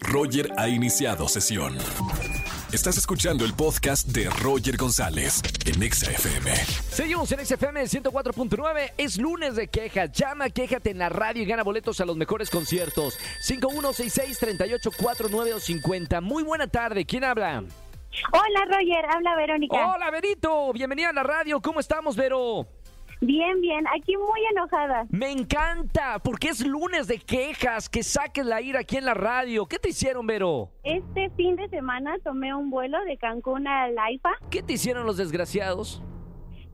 Roger ha iniciado sesión. Estás escuchando el podcast de Roger González en Exa FM. Seguimos en XFM 104.9. Es lunes de quejas. Llama, quéjate en la radio y gana boletos a los mejores conciertos. 5166-3849 o 50. Muy buena tarde. ¿Quién habla? Hola Roger, habla Verónica. Hola, Verito. Bienvenida a la radio. ¿Cómo estamos, Vero? Bien, bien, aquí muy enojada. Me encanta, porque es lunes de quejas. Que saques la ira aquí en la radio. ¿Qué te hicieron, Vero? Este fin de semana tomé un vuelo de Cancún a Laifa. ¿Qué te hicieron los desgraciados?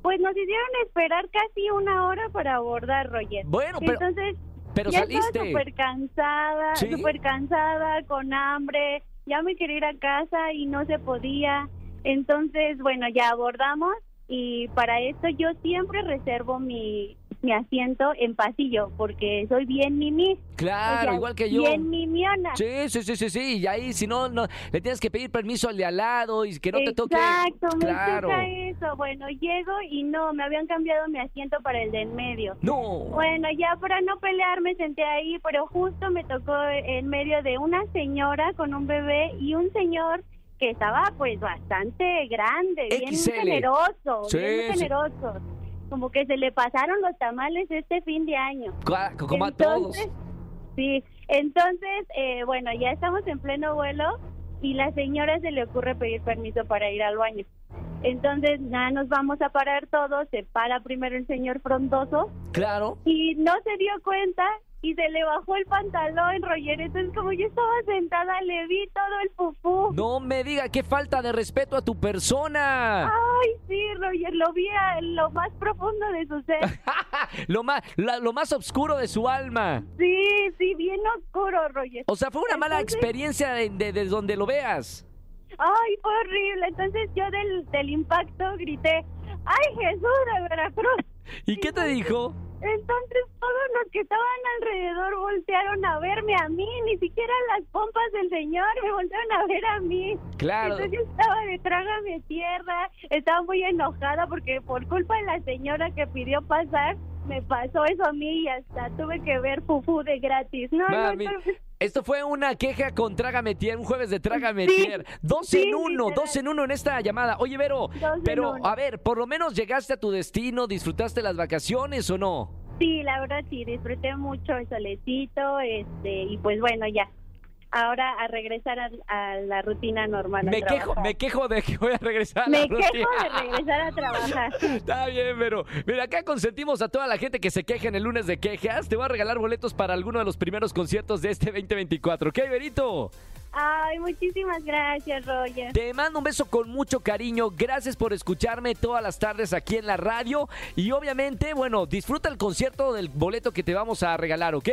Pues nos hicieron esperar casi una hora para abordar, Roger. Bueno, pero- Entonces, Pero ya saliste. estaba súper cansada, ¿Sí? súper cansada, con hambre. Ya me quería ir a casa y no se podía. Entonces, bueno, ya abordamos y para esto yo siempre reservo mi, mi asiento en pasillo porque soy bien mimi. Claro, O sea, igual que yo. Bien mimiona. Sí, sí, sí, sí, sí. Y ahí, si no, no, le tienes que pedir permiso al de al lado y que no te toque. Exacto, me Claro. toca eso. Bueno, llego y no, me habían cambiado mi asiento para el de en medio. No. Bueno, ya para no pelear me senté ahí, pero justo me tocó en medio de una señora con un bebé y un señor que estaba pues bastante grande, bien XL. generoso, Sí, bien sí. generoso. Como que se le pasaron los tamales este fin de año. Como a todos. Sí, entonces, eh, bueno, ya estamos en pleno vuelo y la señora se le ocurre pedir permiso para ir al baño. Entonces, nada, nos vamos a parar todos, se para primero el señor frondoso Claro. y no se dio cuenta y se le bajó el pantalón, Roger. Entonces, como yo estaba sentada, le vi todo el pupú. No me diga qué falta de respeto a tu persona. Ay, sí, Roger, lo vi a lo más profundo de su ser. lo más, la- lo más oscuro de su alma. Sí, sí, bien oscuro, Roger. O sea, fue una mala experiencia de, de- de donde lo veas. Ay, fue horrible. Entonces yo del, del impacto grité, ¡ay, Jesús de Veracruz! ¿Y qué te dijo? Entonces todos los que estaban alrededor voltearon a verme a mí, ni siquiera las pompas del señor me voltearon a ver a mí. Claro. Entonces yo estaba de trágame tierra, estaba muy enojada porque por culpa de la señora que pidió pasar, me pasó eso a mí y hasta tuve que ver fufu de gratis. No, esto fue una queja con Trágame Tier, un jueves de Trágame Sí. Dos sí, en uno, literal. dos en uno en esta llamada. Oye, Vero, pero a ver, por lo menos llegaste a tu destino, disfrutaste las vacaciones o no? Sí, la verdad sí, disfruté mucho el solecito, este, y pues bueno, ya. Ahora a regresar a, a la rutina normal. Me quejo, me quejo de que voy a regresar a Me la quejo de regresar a trabajar. Está bien, pero mira, acá consentimos a toda la gente que se queja en el lunes de quejas. Te voy a regalar boletos para alguno de los primeros conciertos de este 2024. ¿Ok, Berito? Ay, muchísimas gracias, Roger. Te mando un beso con mucho cariño. Gracias por escucharme todas las tardes aquí en la radio. Y obviamente, bueno, disfruta el concierto del boleto que te vamos a regalar, ¿ok?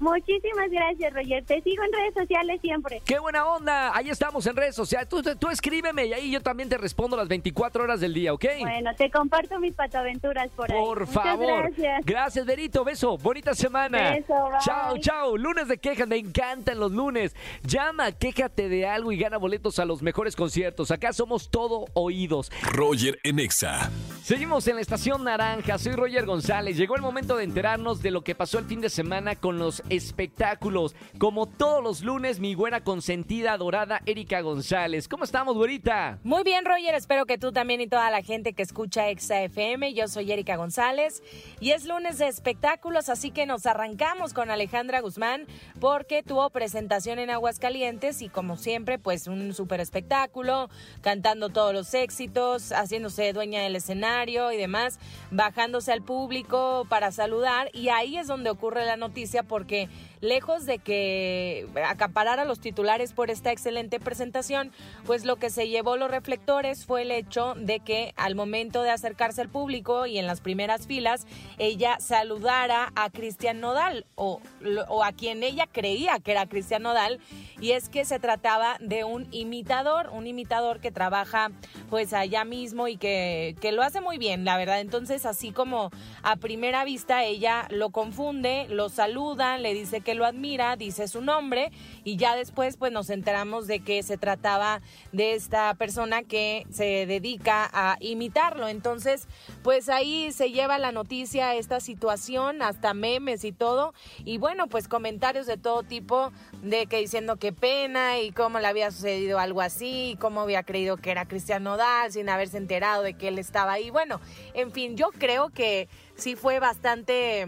Muchísimas gracias, Roger. Te sigo en redes sociales siempre. ¡Qué buena onda! Ahí estamos en redes sociales. Tú, tú escríbeme y ahí yo también te respondo las 24 horas del día, ¿ok? Bueno, te comparto mis patoaventuras por ahí. Por Muchas favor. gracias. Gracias, Berito. Beso. Bonita semana. Beso, bye. Chao, chao. Lunes de quejas. Me encantan los lunes. Llama, quéjate de algo y gana boletos a los mejores conciertos. Acá somos todo oídos. Roger en Exa. Seguimos en la estación naranja. Soy Roger González. Llegó el momento de enterarnos de lo que pasó el fin de semana con los espectáculos. Como todos los lunes, mi buena consentida adorada Erika González. ¿Cómo estamos, güerita? Muy bien, Roger. Espero que tú también y toda la gente que escucha Exa FM. Yo soy Erika González y es lunes de espectáculos, así que nos arrancamos con Alejandra Guzmán porque tuvo presentación en Aguascalientes y como siempre, pues un súper espectáculo, cantando todos los éxitos, haciéndose dueña del escenario y demás, bajándose al público para saludar y ahí es donde ocurre la noticia porque que lejos de que acaparara los titulares por esta excelente presentación, pues lo que se llevó los reflectores fue el hecho de que al momento de acercarse al público y en las primeras filas, ella saludara a Cristian Nodal o, o a quien ella creía que era Cristian Nodal, y es que se trataba de un imitador, un imitador que trabaja pues allá mismo y que, que lo hace muy bien, la verdad. Entonces, así como a primera vista ella lo confunde, lo saluda, le dice que que lo admira, dice su nombre y ya después pues nos enteramos de que se trataba de esta persona que se dedica a imitarlo. Entonces, pues ahí se lleva la noticia esta situación, hasta memes y todo. Y bueno, pues comentarios de todo tipo de que diciendo qué pena y cómo le había sucedido algo así, y cómo había creído que era Cristian Nodal sin haberse enterado de que él estaba ahí. Bueno, en fin, yo creo que sí fue bastante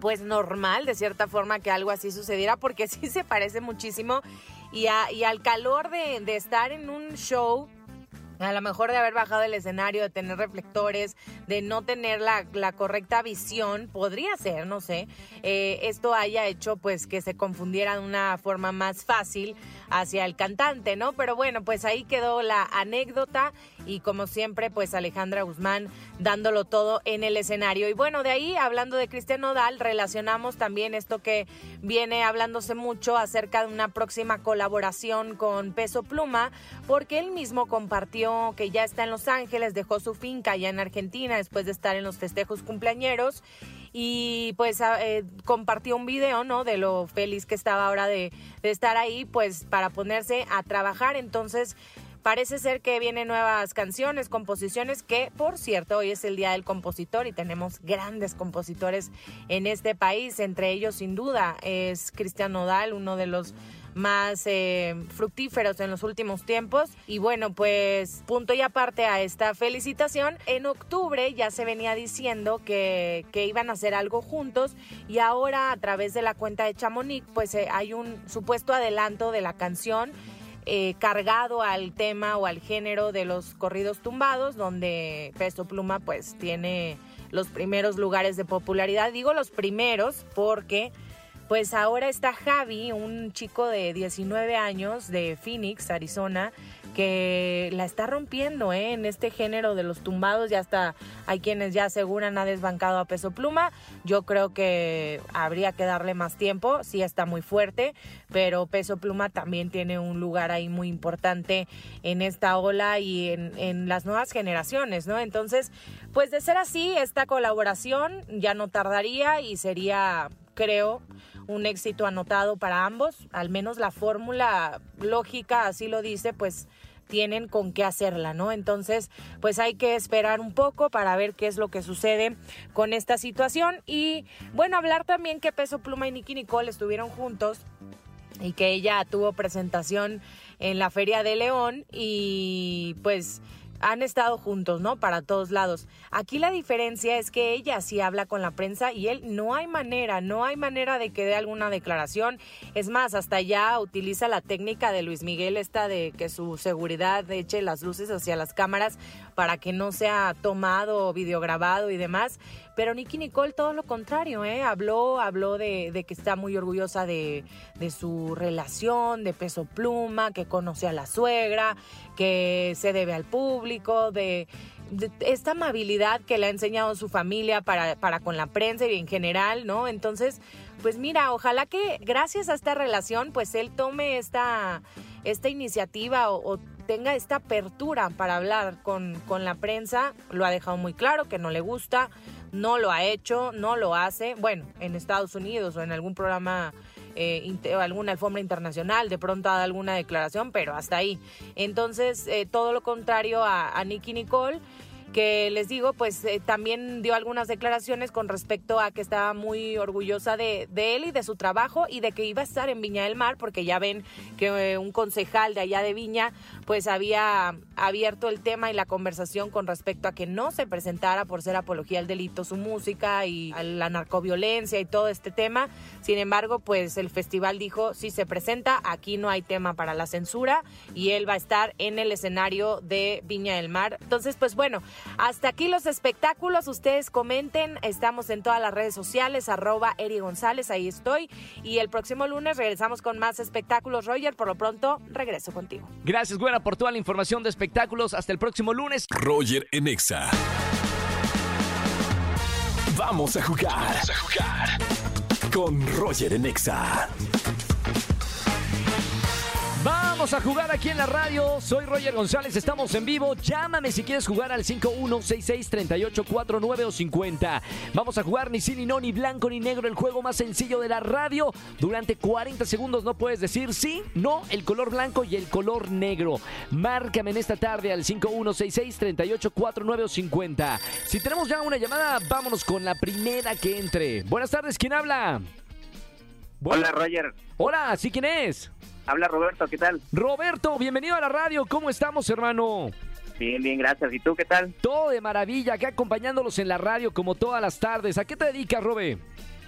pues normal de cierta forma que algo así sucediera porque sí se parece muchísimo y, y al calor de, de estar en un show a lo mejor de haber bajado el escenario, de tener reflectores, de no tener la, la correcta visión, podría ser, no sé, eh, esto haya hecho pues que se confundiera de una forma más fácil hacia el cantante, ¿no? Pero bueno, pues ahí quedó la anécdota y como siempre, pues Alejandra Guzmán dándolo todo en el escenario. Y bueno, de ahí, hablando de Cristian Nodal, relacionamos también esto que viene hablándose mucho acerca de una próxima colaboración con Peso Pluma, porque él mismo compartió que ya está en Los Ángeles, dejó su finca allá en Argentina después de estar en los festejos cumpleañeros y pues eh, compartió un video, ¿no? De lo feliz que estaba ahora de, de estar ahí, pues para ponerse a trabajar. Entonces, Parece ser que vienen nuevas canciones, composiciones, que por cierto, hoy es el Día del Compositor y tenemos grandes compositores en este país. Entre ellos, sin duda, es Cristian Nodal, uno de los más eh, fructíferos en los últimos tiempos. Y bueno, pues punto y aparte a esta felicitación, en octubre ya se venía diciendo que, iban a hacer algo juntos y ahora a través de la cuenta de Chamonix pues eh, hay un supuesto adelanto de la canción. Eh, cargado al tema o al género de los corridos tumbados, donde Peso Pluma pues tiene los primeros lugares de popularidad. Digo los primeros porque pues ahora está Javi, un chico de 19 años de Phoenix, Arizona, que la está rompiendo ¿eh? en este género de los tumbados. Ya hasta hay quienes ya aseguran ha desbancado a peso pluma. Yo creo que habría que darle más tiempo. Sí está muy fuerte, pero peso pluma también tiene un lugar ahí muy importante en esta ola y en, en las nuevas generaciones, ¿no? Entonces, pues de ser así, esta colaboración ya no tardaría y sería, creo, un éxito anotado para ambos, al menos la fórmula lógica así lo dice, pues tienen con qué hacerla, ¿no? Entonces, pues hay que esperar un poco para ver qué es lo que sucede con esta situación y bueno, hablar también que Peso Pluma y Nicky Nicole estuvieron juntos y que ella tuvo presentación en la Feria de León y pues han estado juntos, ¿no? Para todos lados. Aquí la diferencia es que ella sí habla con la prensa y él no hay manera, no hay manera de que dé alguna declaración. Es más, hasta ya utiliza la técnica de Luis Miguel esta de que su seguridad eche las luces hacia las cámaras para que no sea tomado videograbado y demás. Pero Nicky Nicole todo lo contrario, ¿eh? Habló, habló de, que está muy orgullosa de, su relación, de peso pluma, que conoce a la suegra, que se debe al público, de, esta amabilidad que le ha enseñado su familia para, con la prensa y en general, ¿no? Entonces, pues mira, ojalá que gracias a esta relación, pues él tome esta, esta iniciativa o, o tenga esta apertura para hablar con, con la prensa. Lo ha dejado muy claro que no le gusta no lo ha hecho, no lo hace, bueno, en Estados Unidos o en algún programa eh, alguna alfombra internacional, de pronto ha dado alguna declaración, pero hasta ahí. Entonces, eh, todo lo contrario a, a Nicky Nicole que les digo, pues eh, también dio algunas declaraciones con respecto a que estaba muy orgullosa de, de, él y de su trabajo y de que iba a estar en Viña del Mar, porque ya ven que eh, un concejal de allá de Viña pues había abierto el tema y la conversación con respecto a que no se presentara por ser apología al delito su música y la narcoviolencia y todo este tema. Sin embargo, pues el festival dijo, si se presenta, aquí no hay tema para la censura y él va a estar en el escenario de Viña del Mar. Entonces, pues bueno, hasta aquí los espectáculos. Ustedes comenten. Estamos en todas las redes sociales, arroba Eri González, ahí estoy. Y el próximo lunes regresamos con más espectáculos. Roger, por lo pronto, regreso contigo. Gracias, Güera, por toda la información de espectáculos. Hasta el próximo lunes. Roger Enexa. Vamos a jugar. Vamos a jugar. Con Roger Enexa. Vamos a jugar aquí en la radio. Soy Roger González, estamos en vivo. Llámame si quieres jugar al 51663849 o 50. Vamos a jugar ni sí, ni no, ni blanco, ni negro, el juego más sencillo de la radio. Durante 40 segundos no puedes decir sí, no, el color blanco y el color negro. Márcame en esta tarde al 51663849 o 50. Si tenemos ya una llamada, vámonos con la primera que entre. Buenas tardes, ¿quién habla? Hola Roger, Hola, ¿sí quién es? Habla Roberto, ¿qué tal? Roberto, bienvenido a la radio. ¿Cómo estamos, hermano? Bien, bien, gracias. ¿Y tú qué tal? Todo de maravilla, acá acompañándolos en la radio como todas las tardes. ¿A qué te dedicas, Robe?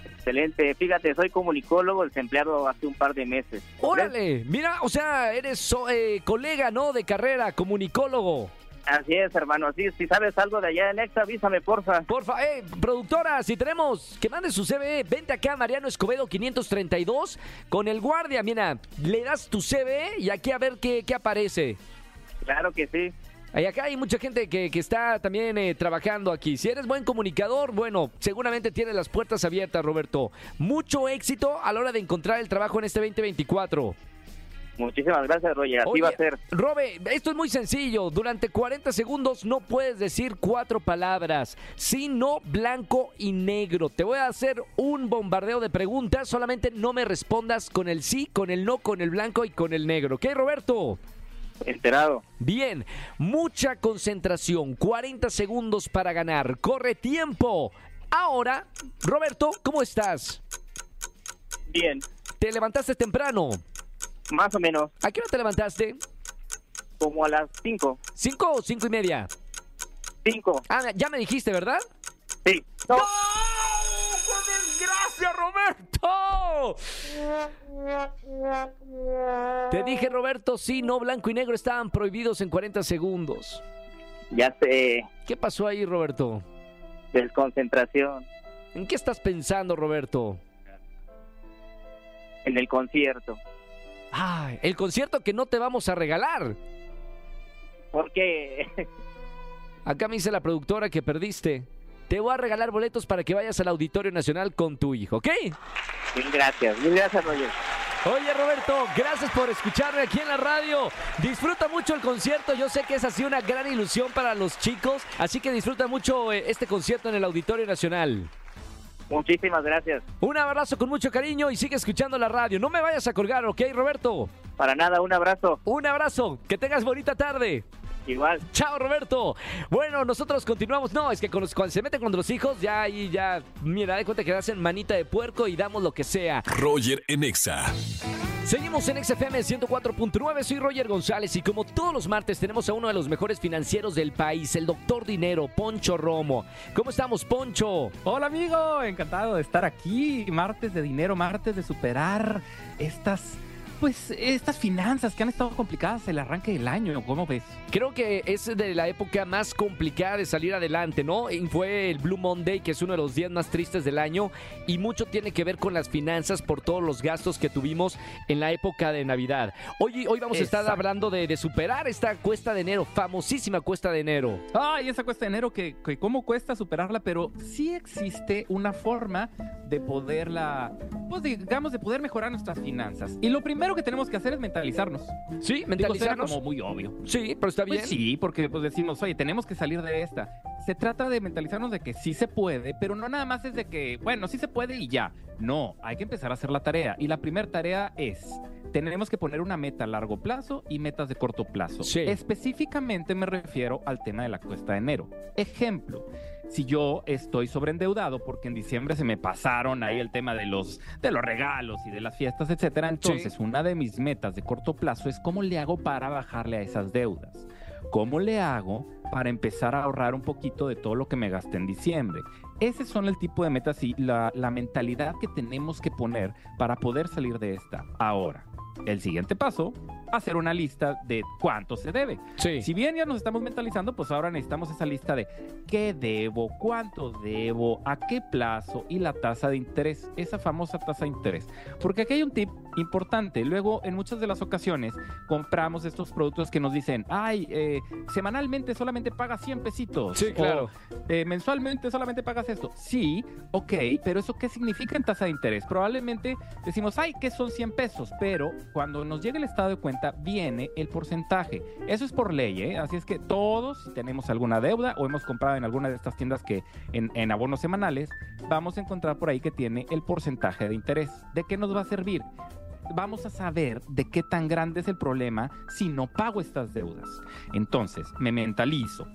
Excelente. Fíjate, soy comunicólogo, desempleado hace un par de meses. Órale, mira, o sea, eres eh, colega, ¿no? De carrera, comunicólogo. Así es, hermano. Así, si sabes algo de allá en Exa, avísame, porfa. Porfa, eh, productora, si tenemos que mande su CV, vente acá, Mariano Escobedo 532, con el guardia, mira, le das tu CV y aquí a ver qué, qué aparece. Claro que sí. Y acá hay mucha gente que, que está también eh, trabajando aquí. Si eres buen comunicador, bueno, seguramente tienes las puertas abiertas, Roberto. Mucho éxito a la hora de encontrar el trabajo en este 2024. Muchísimas gracias, Roger. Así Oye, va a ser. Robe, esto es muy sencillo. Durante 40 segundos no puedes decir cuatro palabras, sino blanco y negro. Te voy a hacer un bombardeo de preguntas. Solamente no me respondas con el sí, con el no, con el blanco y con el negro. ¿Ok, Roberto? Enterado. Bien, mucha concentración, 40 segundos para ganar. Corre tiempo. Ahora, Roberto, ¿cómo estás? Bien. ¿Te levantaste temprano? Más o menos. ¿A qué hora te levantaste? Como a las 5. ¿Cinco o cinco y media? 5. Ah, ya me dijiste, ¿verdad? Sí. No. ¡No! ¡Qué desgracia, Roberto! Te dije, Roberto, sí, no, blanco y negro estaban prohibidos en 40 segundos. Ya sé. ¿Qué pasó ahí, Roberto? Desconcentración. ¿En qué estás pensando, Roberto? En el concierto. Ay, el concierto que no te vamos a regalar. Porque. Acá me dice la productora que perdiste. Te voy a regalar boletos para que vayas al Auditorio Nacional con tu hijo, ¿ok? Mil gracias. Mil gracias, Roger. Oye Roberto, gracias por escucharme aquí en la radio. Disfruta mucho el concierto. Yo sé que es así una gran ilusión para los chicos, así que disfruta mucho eh, este concierto en el Auditorio Nacional. Muchísimas gracias. Un abrazo con mucho cariño y sigue escuchando la radio. No me vayas a colgar, ¿ok, Roberto? Para nada, un abrazo. Un abrazo, que tengas bonita tarde. Igual. Chao, Roberto. Bueno, nosotros continuamos. No, es que con los- cuando se meten con los hijos, ya ahí ya, mira, de cuenta que hacen manita de puerco y damos lo que sea. Roger en Exa. Seguimos en XFM 104.9, soy Roger González y como todos los martes tenemos a uno de los mejores financieros del país, el doctor Dinero, Poncho Romo. ¿Cómo estamos, Poncho? Hola amigo, encantado de estar aquí. Martes de dinero, martes de superar estas, pues, estas finanzas que han estado complicadas el arranque del año. ¿Cómo ves? Creo que es de la época más complicada de salir adelante, ¿no? Fue el Blue Monday, que es uno de los días más tristes del año, y mucho tiene que ver con las finanzas por todos los gastos que tuvimos en la época de Navidad. Hoy, hoy vamos a estar Exacto. hablando de, de superar esta cuesta de enero, famosísima cuesta de enero. Ay, esa cuesta de enero que, que cómo cuesta superarla, pero sí existe una forma de poderla, pues digamos, de poder mejorar nuestras finanzas. Y lo primero que tenemos que hacer es mentalizarnos. Sí, Digo, mentalizarnos. como muy obvio. Sí, pero está bien. Pues sí, porque pues decimos, oye, tenemos que salir de esta. Se trata de mentalizarnos de que sí se puede, pero no nada más es de que, bueno, sí se puede y ya. No, hay que empezar a hacer la tarea. Y la primera tarea es, tenemos que poner una meta a largo plazo y metas de corto plazo. Sí. Específicamente me refiero al tema de la cuesta de enero. Ejemplo. Si yo estoy sobreendeudado porque en diciembre se me pasaron ahí el tema de los, de los regalos y de las fiestas, etcétera, entonces una de mis metas de corto plazo es cómo le hago para bajarle a esas deudas. ¿Cómo le hago para empezar a ahorrar un poquito de todo lo que me gasté en diciembre? Ese son el tipo de metas y la, la mentalidad que tenemos que poner para poder salir de esta. Ahora, el siguiente paso, hacer una lista de cuánto se debe. Sí. Si bien ya nos estamos mentalizando, pues ahora necesitamos esa lista de qué debo, cuánto debo, a qué plazo y la tasa de interés, esa famosa tasa de interés. Porque aquí hay un tip importante. Luego, en muchas de las ocasiones, compramos estos productos que nos dicen, ay, eh, semanalmente solamente pagas 100 pesitos. Sí, claro. O, eh, mensualmente solamente pagas esto. Sí, ok, pero ¿eso qué significa en tasa de interés? Probablemente decimos, ay, que son 100 pesos, pero cuando nos llega el estado de cuenta, viene el porcentaje. Eso es por ley, ¿eh? Así es que todos, si tenemos alguna deuda o hemos comprado en alguna de estas tiendas que en, en abonos semanales, vamos a encontrar por ahí que tiene el porcentaje de interés. ¿De qué nos va a servir? vamos a saber de qué tan grande es el problema si no pago estas deudas. Entonces, me mentalizo,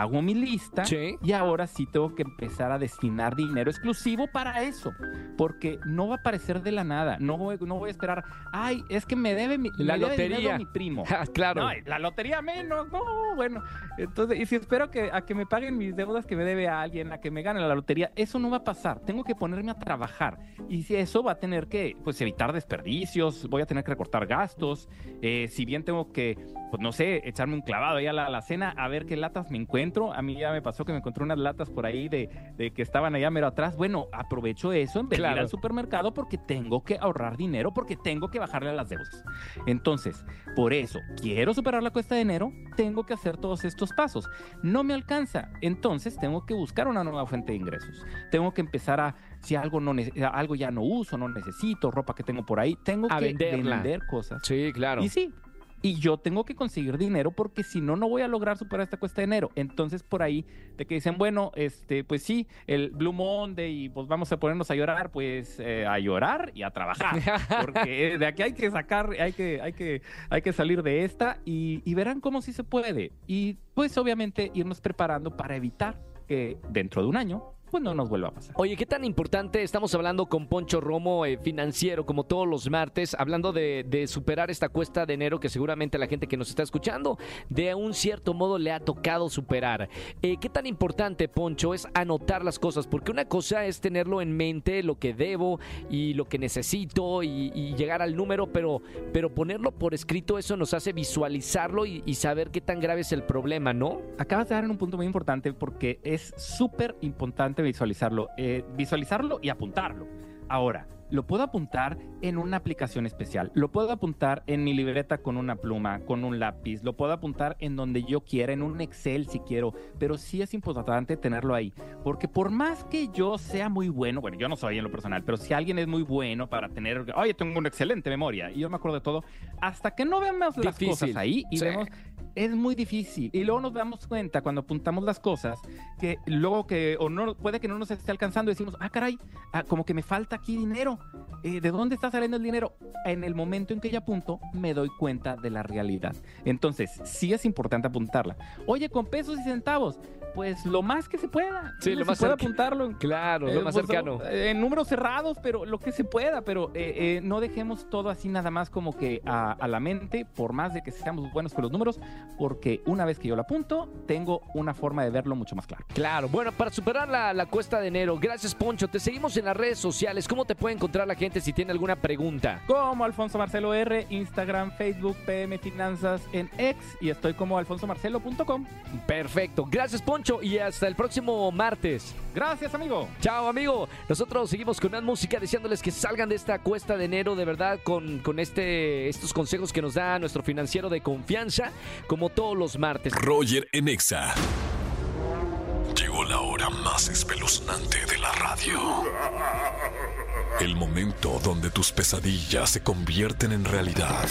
hago mi lista Sí. y ahora sí tengo que empezar a destinar dinero exclusivo para eso, porque no va a aparecer de la nada, no voy, no voy a esperar, ay, es que me debe mi, La debe lotería. mi primo. Ah, claro. No, la lotería menos, no, bueno. Entonces, y si espero que a que me paguen mis deudas que me debe a alguien, a que me gane la lotería, eso no va a pasar. Tengo que ponerme a trabajar. Y si eso va a tener que, pues, evitar desperdicios, voy a tener que recortar gastos. eh, si bien tengo que, pues, no sé, echarme un clavado ahí a la, a la cena a ver qué latas me encuentro. A mí ya me pasó que me encontré unas latas por ahí de, de que estaban allá mero atrás. Bueno, aprovecho eso en vez de ir Claro. al supermercado porque tengo que ahorrar dinero, porque tengo que bajarle a las deudas. Entonces, por eso, quiero superar la cuesta de enero, tengo que hacer todos estos pasos. No me alcanza, entonces tengo que buscar una nueva fuente de ingresos. Tengo que empezar a, si algo, no, algo ya no uso, no necesito, ropa que tengo por ahí, tengo A que venderla. vender cosas. Sí, claro. Y sí, y yo tengo que conseguir dinero porque si no, no voy a lograr superar esta cuesta de enero. Entonces, por ahí, de que dicen, bueno, este, pues sí, el Blue Monday y pues vamos a ponernos a llorar, pues eh, a llorar y a trabajar. Porque de aquí hay que sacar, hay que, hay que, hay que salir de esta y, y verán cómo sí se puede. Y pues obviamente irnos preparando para evitar que dentro de un año, pues no nos vuelva a pasar. Oye, ¿qué tan importante? Estamos hablando con Poncho Romo, eh, financiero, como todos los martes, hablando de, de superar esta cuesta de enero que seguramente la gente que nos está escuchando de un cierto modo le ha tocado superar. Eh, ¿Qué tan importante, Poncho, es anotar las cosas? Porque una cosa es tenerlo en mente, lo que debo y lo que necesito y, y llegar al número, pero, pero ponerlo por escrito, eso nos hace visualizarlo y, y saber qué tan grave es el problema, ¿no? Acabas de dar en un punto muy importante porque es súper importante visualizarlo, eh, visualizarlo y apuntarlo. Ahora, lo puedo apuntar en una aplicación especial, lo puedo apuntar en mi libreta con una pluma, con un lápiz, lo puedo apuntar en donde yo quiera, en un Excel si quiero, pero sí es importante tenerlo ahí, porque por más que yo sea muy bueno, bueno, yo no soy en lo personal, pero si alguien es muy bueno para tener, oye, tengo una excelente memoria y yo me acuerdo de todo, hasta que no vemos las Difícil. cosas ahí y Sí. vemos es muy difícil. Y luego nos damos cuenta cuando apuntamos las cosas que luego que, o no, puede que no nos esté alcanzando, decimos, ah, caray, ah, como que me falta aquí dinero. Eh, ¿De dónde está saliendo el dinero? En el momento en que yo apunto, me doy cuenta de la realidad. Entonces, sí es importante apuntarla. Oye, con pesos y centavos, pues lo más que se pueda. Sí, lo más puede cerca- apuntarlo. Claro, Eh, lo más pues, cercano. En números cerrados, pero lo que se pueda, pero eh, eh, no dejemos todo así nada más como que a, a la mente, por más de que seamos buenos con los números, porque una vez que yo lo apunto, tengo una forma de verlo mucho más claro. Claro, bueno, para superar la, la cuesta de enero, gracias Poncho, te seguimos en las redes sociales, ¿cómo te puede encontrar la gente si tiene alguna pregunta? Como Alfonso Marcelo R, Instagram, Facebook, PM Finanzas en X y estoy como alfonsomarcelo.com. Perfecto, gracias Poncho y hasta el próximo martes. Gracias, amigo. Chao amigo, nosotros seguimos con más música deseándoles que salgan de esta cuesta de enero de verdad con, con este, estos consejos que nos da nuestro financiero de confianza como todos los martes. Roger en Exa. Llegó la hora más espeluznante de la radio. El momento donde tus pesadillas se convierten en realidad.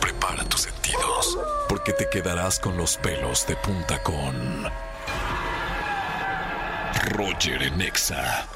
Prepara tus sentidos, porque te quedarás con los pelos de punta con Roger en Exa.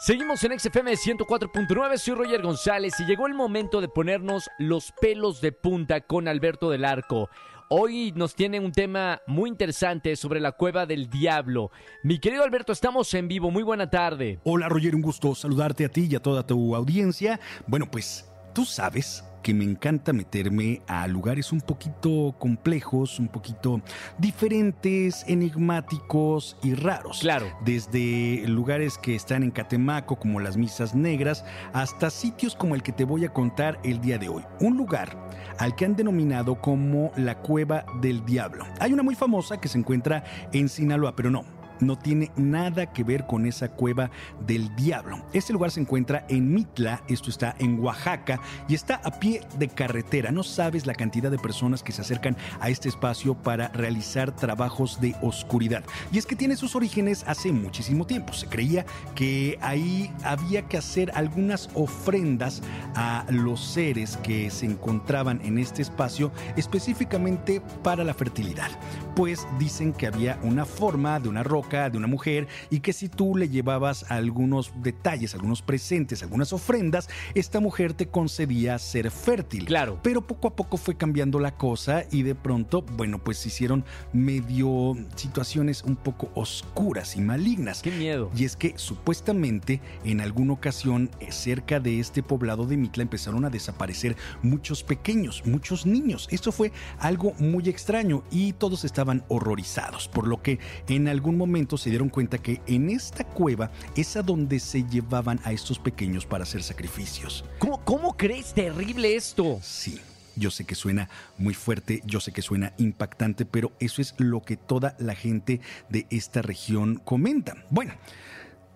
Seguimos en XFM 104.9, soy Roger González y llegó el momento de ponernos los pelos de punta con Alberto del Arco. Hoy nos tiene un tema muy interesante sobre la cueva del diablo. Mi querido Alberto, estamos en vivo, muy buena tarde. Hola Roger, un gusto saludarte a ti y a toda tu audiencia. Bueno, pues tú sabes que me encanta meterme a lugares un poquito complejos, un poquito diferentes, enigmáticos y raros. Claro. Desde lugares que están en Catemaco, como las Misas Negras, hasta sitios como el que te voy a contar el día de hoy. Un lugar al que han denominado como la Cueva del Diablo. Hay una muy famosa que se encuentra en Sinaloa, pero no. No tiene nada que ver con esa cueva del diablo. Este lugar se encuentra en Mitla, esto está en Oaxaca y está a pie de carretera. No sabes la cantidad de personas que se acercan a este espacio para realizar trabajos de oscuridad. Y es que tiene sus orígenes hace muchísimo tiempo. Se creía que ahí había que hacer algunas ofrendas a los seres que se encontraban en este espacio específicamente para la fertilidad. Pues dicen que había una forma de una roca, de una mujer, y que si tú le llevabas algunos detalles, algunos presentes, algunas ofrendas, esta mujer te concedía ser fértil. Claro. Pero poco a poco fue cambiando la cosa y de pronto, bueno, pues se hicieron medio situaciones un poco oscuras y malignas. Qué miedo. Y es que supuestamente en alguna ocasión eh, cerca de este poblado de Mitla empezaron a desaparecer muchos pequeños, muchos niños. Esto fue algo muy extraño y todos estaban horrorizados, por lo que en algún momento se dieron cuenta que en esta cueva es a donde se llevaban a estos pequeños para hacer sacrificios. ¿Cómo, cómo crees terrible esto? Sí. Yo sé que suena muy fuerte, yo sé que suena impactante, pero eso es lo que toda la gente de esta región comenta. Bueno,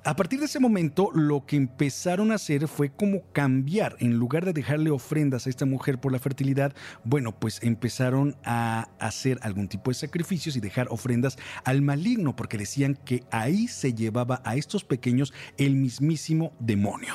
a partir de ese momento, lo que empezaron a hacer fue como cambiar. En lugar de dejarle ofrendas a esta mujer por la fertilidad, bueno, pues empezaron a hacer algún tipo de sacrificios y dejar ofrendas al maligno, porque decían que ahí se llevaba a estos pequeños el mismísimo demonio.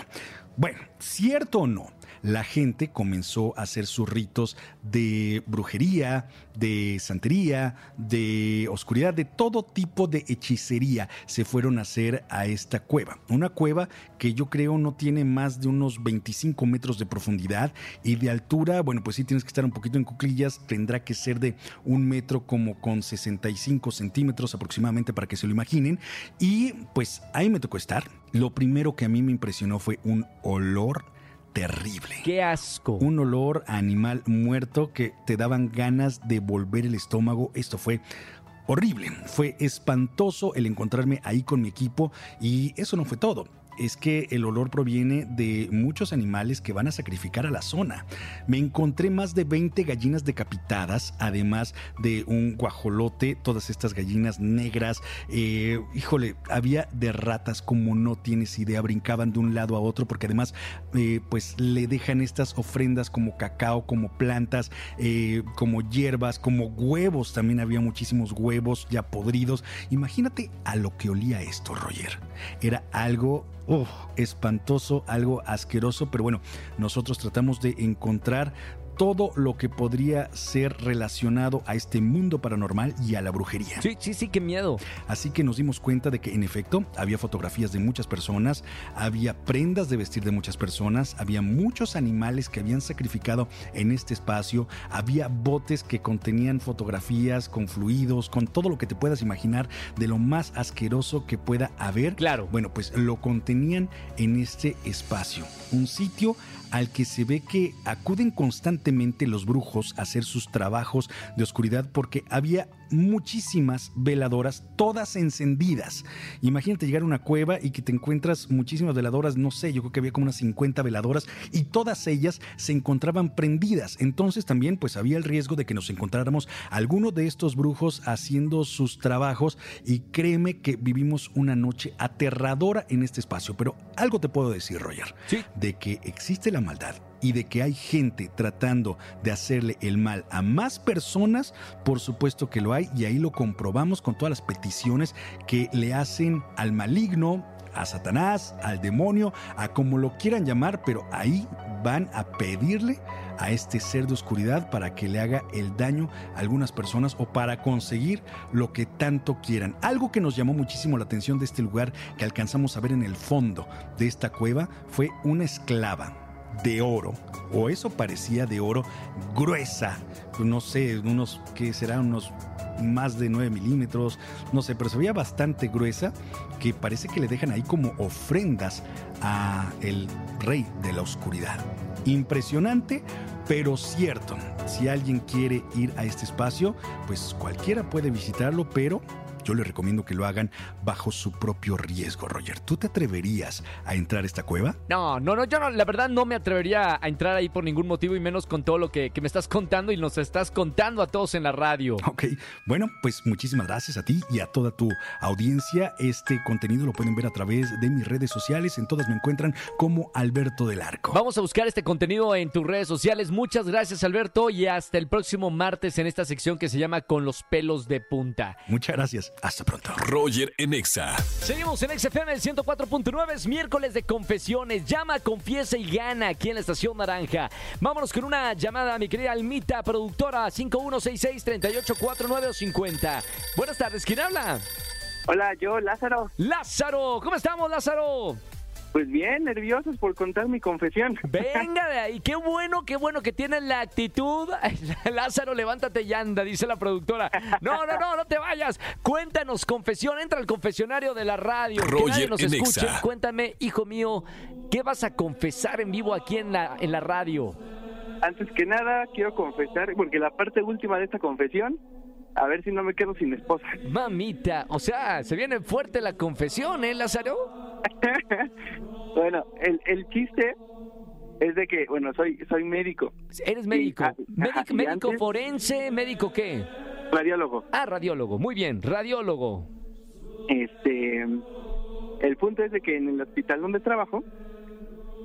Bueno, cierto o no, la gente comenzó a hacer sus ritos de brujería, de santería, de oscuridad, de todo tipo de hechicería se fueron a hacer a esta cueva. Una cueva que yo creo no tiene más de unos 25 metros de profundidad y de altura, bueno, pues sí tienes que estar un poquito en cuclillas, tendrá que ser de un metro como con 65 centímetros aproximadamente para que se lo imaginen. Y pues ahí me tocó estar. Lo primero que a mí me impresionó fue un olor terrible. Qué asco. Un olor a animal muerto que te daban ganas de volver el estómago. Esto fue horrible. Fue espantoso el encontrarme ahí con mi equipo y eso no fue todo es que el olor proviene de muchos animales que van a sacrificar a la zona. Me encontré más de 20 gallinas decapitadas, además de un guajolote, todas estas gallinas negras. Eh, híjole, había de ratas como no tienes idea, brincaban de un lado a otro porque además eh, pues le dejan estas ofrendas como cacao, como plantas, eh, como hierbas, como huevos, también había muchísimos huevos ya podridos. Imagínate a lo que olía esto, Roger. Era algo uf, espantoso, algo asqueroso, pero bueno, nosotros tratamos de encontrar todo lo que podría ser relacionado a este mundo paranormal y a la brujería. Sí, sí, sí, qué miedo. Así que nos dimos cuenta de que en efecto había fotografías de muchas personas, había prendas de vestir de muchas personas, había muchos animales que habían sacrificado en este espacio, había botes que contenían fotografías con fluidos, con todo lo que te puedas imaginar de lo más asqueroso que pueda haber. Claro. Bueno, pues lo contenían en este espacio, un sitio al que se ve que acuden constantemente los brujos a hacer sus trabajos de oscuridad porque había muchísimas veladoras, todas encendidas. Imagínate llegar a una cueva y que te encuentras muchísimas veladoras, no sé, yo creo que había como unas 50 veladoras y todas ellas se encontraban prendidas. Entonces también pues había el riesgo de que nos encontráramos alguno de estos brujos haciendo sus trabajos y créeme que vivimos una noche aterradora en este espacio. Pero algo te puedo decir, Roger, Sí. de que existe la maldad y de que hay gente tratando de hacerle el mal a más personas, por supuesto que lo hay y ahí lo comprobamos con todas las peticiones que le hacen al maligno, a Satanás, al demonio, a como lo quieran llamar, pero ahí van a pedirle a este ser de oscuridad para que le haga el daño a algunas personas o para conseguir lo que tanto quieran. Algo que nos llamó muchísimo la atención de este lugar que alcanzamos a ver en el fondo de esta cueva fue una esclava de oro, o eso parecía de oro, gruesa, no sé, unos, que será? Unos más de 9 milímetros, no sé, pero se veía bastante gruesa, que parece que le dejan ahí como ofrendas a el rey de la oscuridad. Impresionante, pero cierto. Si alguien quiere ir a este espacio, pues cualquiera puede visitarlo, pero yo les recomiendo que lo hagan bajo su propio riesgo, Roger. ¿Tú te atreverías a entrar a esta cueva? No, no, no, yo no, la verdad no me atrevería a entrar ahí por ningún motivo y menos con todo lo que, que me estás contando y nos estás contando a todos en la radio. Ok, bueno, pues muchísimas gracias a ti y a toda tu audiencia. Este contenido lo pueden ver a través de mis redes sociales. En todas me encuentran como Alberto del Arco. Vamos a buscar este contenido en tus redes sociales. Muchas gracias, Alberto, y hasta el próximo martes en esta sección que se llama Con los pelos de punta. Muchas gracias. Hasta pronto. Roger en Exa. Seguimos en XFM el 104.9, es miércoles de confesiones. Llama, confiesa y gana aquí en la Estación Naranja. Vámonos con una llamada, mi querida Almita, productora 5166-384950. Buenas tardes, ¿quién habla? Hola, yo, Lázaro. Lázaro, ¿cómo estamos, Lázaro? Pues bien, nerviosos por contar mi confesión. Venga de ahí, qué bueno, qué bueno que tienes la actitud. Lázaro, levántate y anda, dice la productora. No, no, no, no te vayas. Cuéntanos, confesión, entra al confesionario de la radio. que nadie Roger nos escuche. Exa. Cuéntame, hijo mío, ¿qué vas a confesar en vivo aquí en la, en la radio? Antes que nada, quiero confesar, porque la parte última de esta confesión, a ver si no me quedo sin esposa. Mamita, o sea, se viene fuerte la confesión, ¿eh, Lázaro? bueno, el, el chiste es de que, bueno, soy soy médico, Eres médico. Médico, y médico antes- forense, médico qué? radiólogo. Ah, radiólogo. Muy bien, radiólogo. Este, el punto es de que en el hospital donde trabajo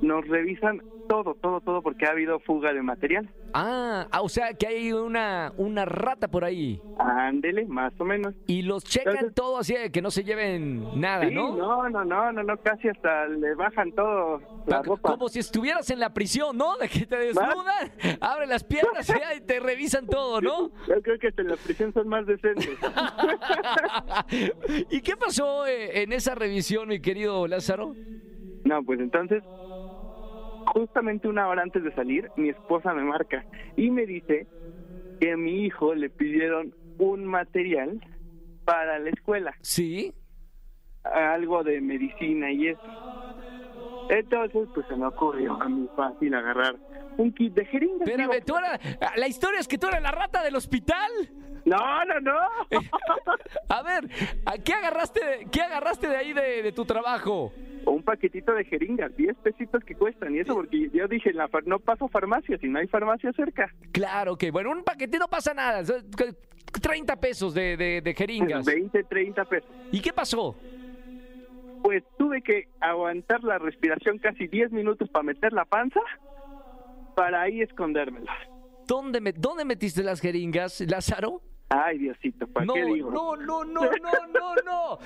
nos revisan todo, todo, todo, porque ha habido fuga de material. Ah, ah, o sea que hay una, una rata por ahí. Ándele, más o menos. Y los checan Entonces- todo así de que no se lleven nada, Sí, ¿no? no, no, no, no, no, casi hasta le bajan todo la Pa- ropa. Como si estuvieras en la prisión, ¿no? De que te desnudan, abren las piernas y te revisan todo, ¿no? Yo creo que hasta en la prisión son más decentes. ¿Y qué pasó eh, en esa revisión, mi querido Lázaro? No, pues entonces, justamente una hora antes de salir, mi esposa me marca y me dice que a mi hijo le pidieron un material para la escuela, Sí. algo de medicina y eso. Entonces, pues se me ocurrió a mí fácil agarrar un kit de jeringas. Espérame, ¿tú eras, la historia es que tú eras la rata del hospital. No, no, no. A ver, ¿a qué agarraste, de- qué agarraste de ahí de, de tu trabajo? Un paquetito de jeringas, 10 pesitos que cuestan y eso porque yo dije, en la far- no paso farmacia, si no hay farmacia cerca. Claro que, bueno, un paquetito no pasa nada. o sea, 30 pesos de, de, de jeringas. 20, 30 pesos. ¿Y qué pasó? Pues tuve que aguantar la respiración casi 10 minutos para meter la panza para ahí escondérmela. ¿Dónde, me, ¿Dónde metiste las jeringas, Lázaro? Ay, Diosito, ¿para No, qué digo? no, no, no, no, no, no.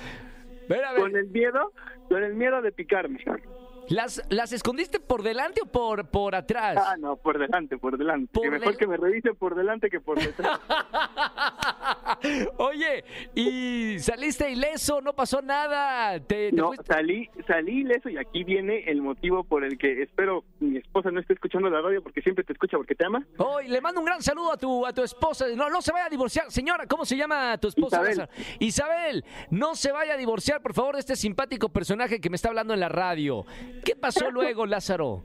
Espérame, Con el miedo, con el miedo de picarme. ¿Las, ¿las escondiste por delante o por, por atrás? Ah, no, por delante, por delante. Por que mejor del- que me revisen por delante que por detrás. Oye, ¿y saliste ileso? ¿No pasó nada? ¿Te, te No, fuiste? salí, salí ileso y aquí viene el motivo por el que espero mi esposa no esté escuchando la radio porque siempre te escucha porque te ama. Hoy le mando un gran saludo a tu, a tu esposa. No, no se vaya a divorciar. Señora, ¿cómo se llama tu esposa? Isabel. Isabel, no se vaya a divorciar, por favor, de este simpático personaje que me está hablando en la radio. ¿Qué pasó luego, Lázaro?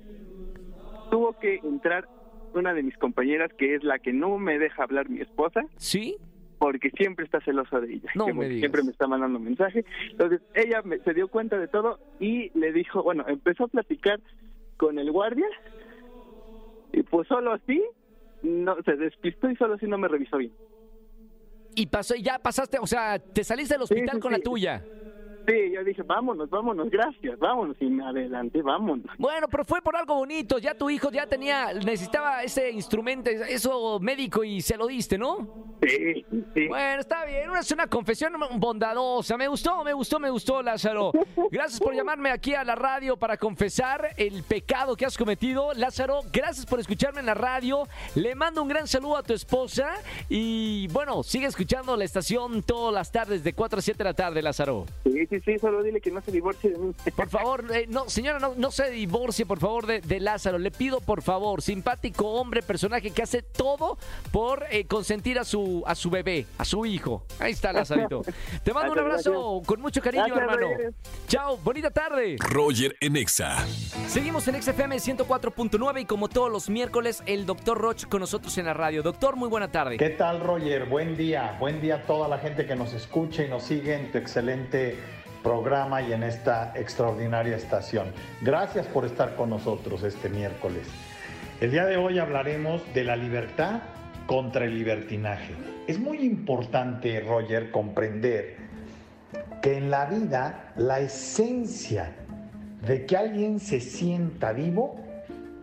Tuvo que entrar una de mis compañeras que es la que no me deja hablar mi esposa ¿Sí? porque siempre está celosa de ella. No que me digas. Siempre me está mandando mensaje. Entonces ella me- se dio cuenta de todo y le dijo, bueno, empezó a platicar con el guardia y pues solo así no se despistó y solo así no me revisó bien. Y pasó, y ya pasaste, o sea, te saliste del hospital sí, con la tuya. Sí, yo dije, vámonos, vámonos, gracias, vámonos y me adelanté, vámonos. Bueno, pero fue por algo bonito. Ya tu hijo ya tenía, necesitaba ese instrumento, eso médico y se lo diste, ¿no? Sí, sí. Bueno, está bien, es una confesión bondadosa. Me gustó, me gustó, me gustó, Lázaro. Gracias por llamarme aquí a la radio para confesar el pecado que has cometido. Lázaro, gracias por escucharme en la radio. Le mando un gran saludo a tu esposa y bueno, sigue escuchando la estación todas las tardes de 4 a 7 de la tarde, Lázaro. Sí, sí, sí, solo dile que no se divorcie de mí. Por favor, eh, no, señora, no, no se divorcie, por favor, de, de Lázaro. Le pido, por favor, simpático hombre, personaje que hace todo por eh, consentir a su, a su bebé, a su hijo. Ahí está, Lazarito. Te mando un Gracias, abrazo con mucho cariño, Gracias, hermano. Roger. Chao, bonita tarde. Roger en Exa. Seguimos en XFM 104.9 y como todos los miércoles, el doctor Roch con nosotros en la radio. Doctor, muy buena tarde. ¿Qué tal, Roger? Buen día. Buen día a toda la gente que nos escucha y nos sigue en tu excelente programa y en esta extraordinaria estación. Gracias por estar con nosotros este miércoles. El día de hoy hablaremos de la libertad contra el libertinaje. Es muy importante, Roger, comprender que en la vida la esencia de que alguien se sienta vivo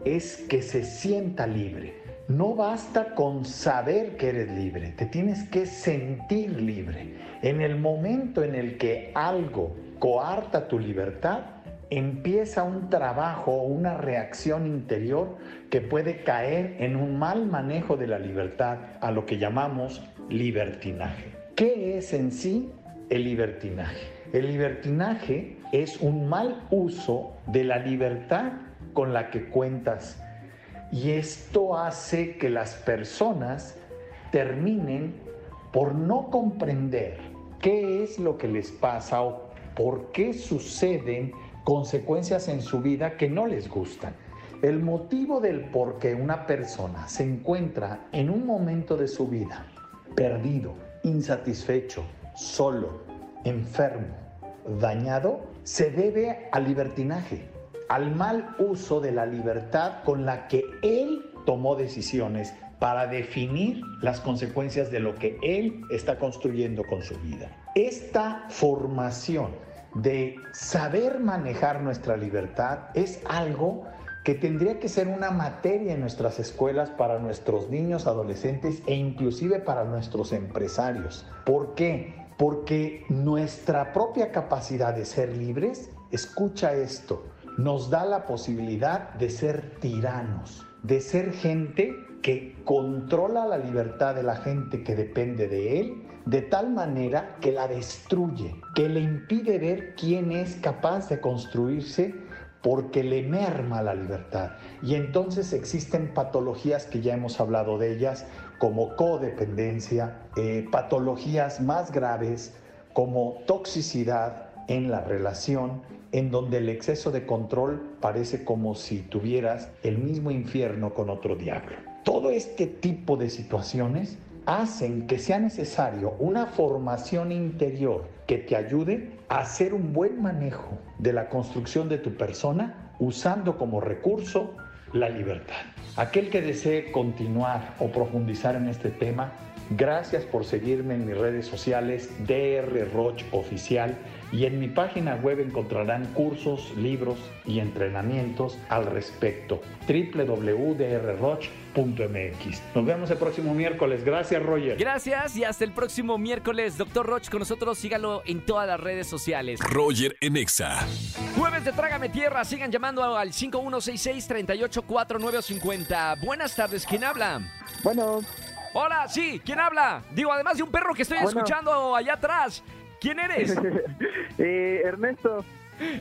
es que se sienta libre. No basta con saber que eres libre, te tienes que sentir libre. En el momento en el que algo coarta tu libertad, empieza un trabajo o una reacción interior que puede caer en un mal manejo de la libertad, a lo que llamamos libertinaje. ¿Qué es en sí el libertinaje? El libertinaje es un mal uso de la libertad con la que cuentas y esto hace que las personas terminen por no comprender qué es lo que les pasa o por qué suceden consecuencias en su vida que no les gustan. El motivo del por qué una persona se encuentra en un momento de su vida perdido, insatisfecho, solo, enfermo, dañado, se debe al libertinaje, al mal uso de la libertad con la que él tomó decisiones para definir las consecuencias de lo que él está construyendo con su vida. Esta formación de saber manejar nuestra libertad es algo que tendría que ser una materia en nuestras escuelas para nuestros niños, adolescentes e inclusive para nuestros empresarios. ¿Por qué? Porque nuestra propia capacidad de ser libres, escucha esto, nos da la posibilidad de ser tiranos, de ser gente que controla la libertad de la gente que depende de él, de tal manera que la destruye, que le impide ver quién es capaz de construirse porque le merma la libertad. Y entonces existen patologías que ya hemos hablado de ellas, como codependencia, eh, patologías más graves como toxicidad en la relación, en donde el exceso de control parece como si tuvieras el mismo infierno con otro diablo. Todo este tipo de situaciones hacen que sea necesario una formación interior que te ayude a hacer un buen manejo de la construcción de tu persona usando como recurso la libertad. Aquel que desee continuar o profundizar en este tema, gracias por seguirme en mis redes sociales DR Roch Oficial y en mi página web encontrarán cursos, libros y entrenamientos al respecto. www.drroch.mx. Nos vemos el próximo miércoles. Gracias, Roger. Gracias y hasta el próximo miércoles. Doctor Roch con nosotros, sígalo en todas las redes sociales. Roger en Exa. Jueves de Trágame Tierra, sigan llamando al 5166-384950. Buenas tardes, ¿quién habla? Bueno, Hola, sí, ¿quién habla? Digo, además de un perro que estoy Bueno. escuchando allá atrás. ¿Quién eres? eh, Ernesto,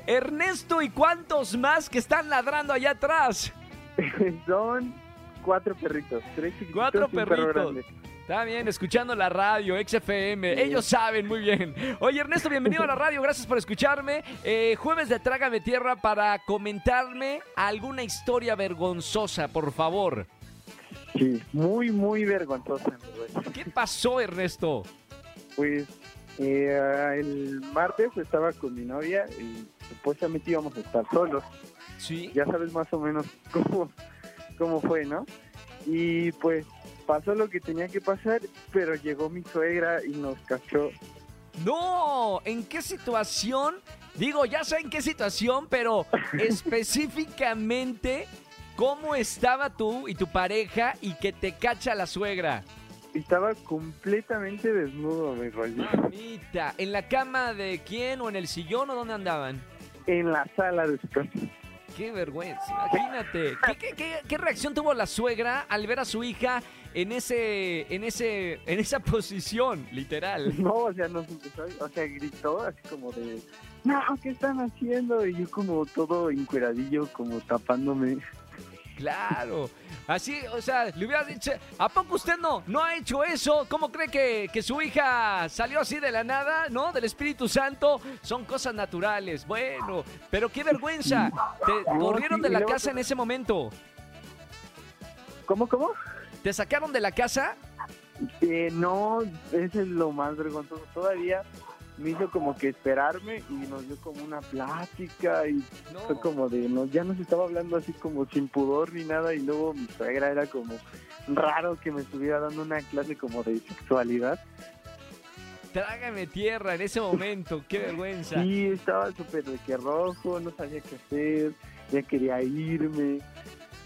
Ernesto, ¿y cuántos más que están ladrando allá atrás? son cuatro perritos, tres Cuatro y perro perritos. Está bien, escuchando la radio, XFM. Ellos saben muy bien. Oye, Ernesto, bienvenido a la radio. Gracias por escucharme. Eh, jueves de Trágame Tierra para comentarme alguna historia vergonzosa, por favor. Sí, muy, muy vergonzosa. ¿Qué pasó, Ernesto? Pues eh, el martes estaba con mi novia y supuestamente íbamos a estar solos. Sí. Ya sabes más o menos cómo, cómo fue, ¿no? Y pues pasó lo que tenía que pasar, pero llegó mi suegra y nos cachó. No, ¿en qué situación? Digo, ya sé en qué situación, pero específicamente, ¿cómo estaba tú y tu pareja y que te cacha la suegra? Estaba completamente desnudo, mi rollo. Mamita, ¿en la cama de quién o en el sillón o dónde andaban? En la sala de su casa. Qué vergüenza, imagínate. ¿Qué, reacción tuvo la suegra al ver a su hija en ese, en ese, en esa posición, literal? No, o sea, nos empezó, o sea, gritó así como de, no, ¿qué están haciendo? Y yo como todo encueradillo, como tapándome. Claro. Así, o sea, le hubiera dicho, ¿a poco usted no, no ha hecho eso? ¿Cómo cree que, que su hija salió así de la nada, no? Del Espíritu Santo. Son cosas naturales. Bueno, pero qué vergüenza. Te corrieron de la casa en ese momento. ¿Cómo, cómo? ¿Te sacaron de la casa? Eh, no, eso es lo más vergonzoso. Todavía me hizo como que esperarme y nos dio como una plática y No. fue como de, no, ya nos estaba hablando así como sin pudor ni nada y luego mi suegra era como raro que me estuviera dando una clase como de sexualidad. Trágame tierra en ese momento. Qué vergüenza. Sí, estaba súper de que rojo, no sabía qué hacer, ya quería irme.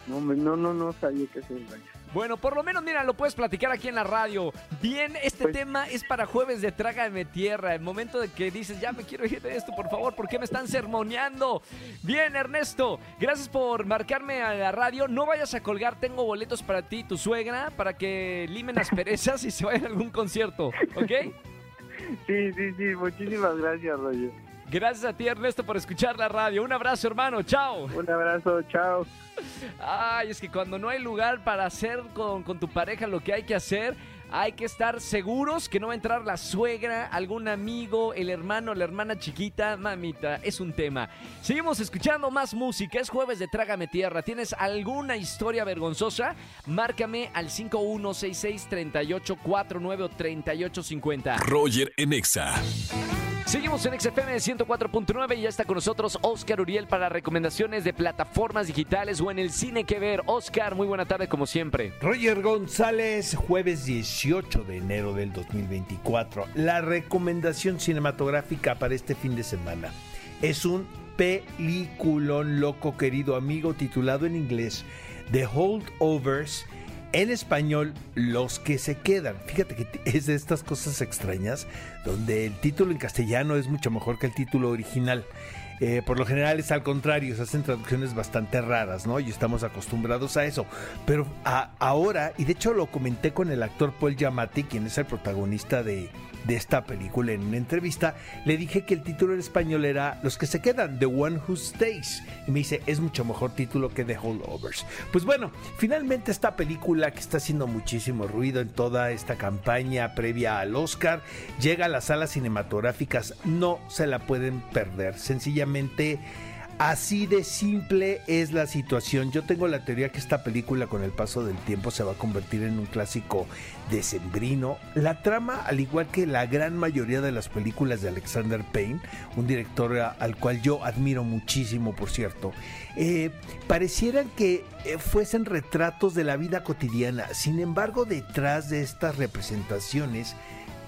No, no, no, no sabía qué hacer. vaya. Bueno, por lo menos, mira, lo puedes platicar aquí en la radio. Bien, este Pues- tema es para jueves de Trágame Tierra. El momento de que dices, ya me quiero ir de esto, por favor, ¿por qué me están sermoneando? Bien, Ernesto, gracias por marcarme a la radio. No vayas a colgar, tengo boletos para ti y tu suegra para que limen las perezas y se vayan a algún concierto, ¿ok? Sí, sí, sí, muchísimas gracias, Roger. Gracias a ti, Ernesto, por escuchar la radio. Un abrazo, hermano. Chao. Un abrazo, chao. Ay, es que cuando no hay lugar para hacer con, con tu pareja lo que hay que hacer, hay que estar seguros que no va a entrar la suegra, algún amigo, el hermano, la hermana chiquita. Mamita, es un tema. Seguimos escuchando más música. Es jueves de Trágame Tierra. ¿Tienes alguna historia vergonzosa? Márcame al 5166-3849 o 3850. Roger en Exa. Seguimos en XFM 104.9 y ya está con nosotros Oscar Uriel para recomendaciones de plataformas digitales o en el cine que ver. Oscar, muy buena tarde como siempre. Roger González, jueves 18 de enero del 2024. La recomendación cinematográfica para este fin de semana es un peliculón loco, querido amigo, titulado en inglés The Holdovers. En español, Los que se quedan. Fíjate que es de estas cosas extrañas donde el título en castellano es mucho mejor que el título original. Eh, por lo general es al contrario, se hacen traducciones bastante raras, ¿no? Y estamos acostumbrados a eso. Pero ahora, y de hecho lo comenté con el actor Paul Giamatti, quien es el protagonista de, de esta película en una entrevista, le dije que el título en español era Los que se quedan, The One Who Stays. Y me dice, es mucho mejor título que The Holdovers. Pues bueno, finalmente esta película que está haciendo muchísimo ruido en toda esta campaña previa al Oscar, llega a las salas cinematográficas, no se la pueden perder. Sencillamente Así de simple es la situación. Yo tengo la teoría que esta película con el paso del tiempo se va a convertir en un clásico decembrino. La trama, al igual que la gran mayoría de las películas de Alexander Payne, un director al cual yo admiro muchísimo, por cierto, eh, parecieran que eh, fuesen retratos de la vida cotidiana. Sin embargo, detrás de estas representaciones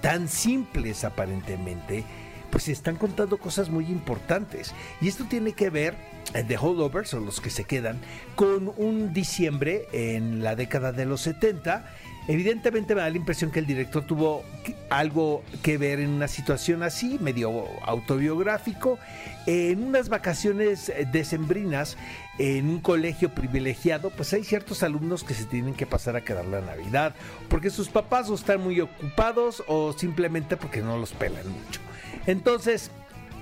tan simples aparentemente, pues se están contando cosas muy importantes. Y esto tiene que ver, eh, The Holdovers, o los que se quedan, con un diciembre en la década de los 70. Evidentemente me da la impresión que el director tuvo algo que ver en una situación así, medio autobiográfico, en unas vacaciones eh, decembrinas en un colegio privilegiado, pues hay ciertos alumnos que se tienen que pasar a quedar la Navidad, porque sus papás o están muy ocupados o simplemente porque no los pelan mucho. Entonces,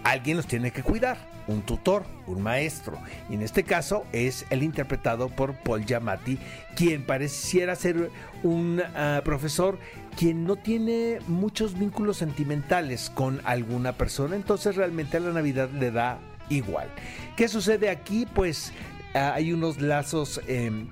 alguien los tiene que cuidar, un tutor, un maestro. Y en este caso es el interpretado por Paul Giamatti, quien pareciera ser un ah, profesor quien no tiene muchos vínculos sentimentales con alguna persona, entonces realmente a la Navidad le da igual. ¿Qué sucede aquí? Pues ah, hay unos lazos... em,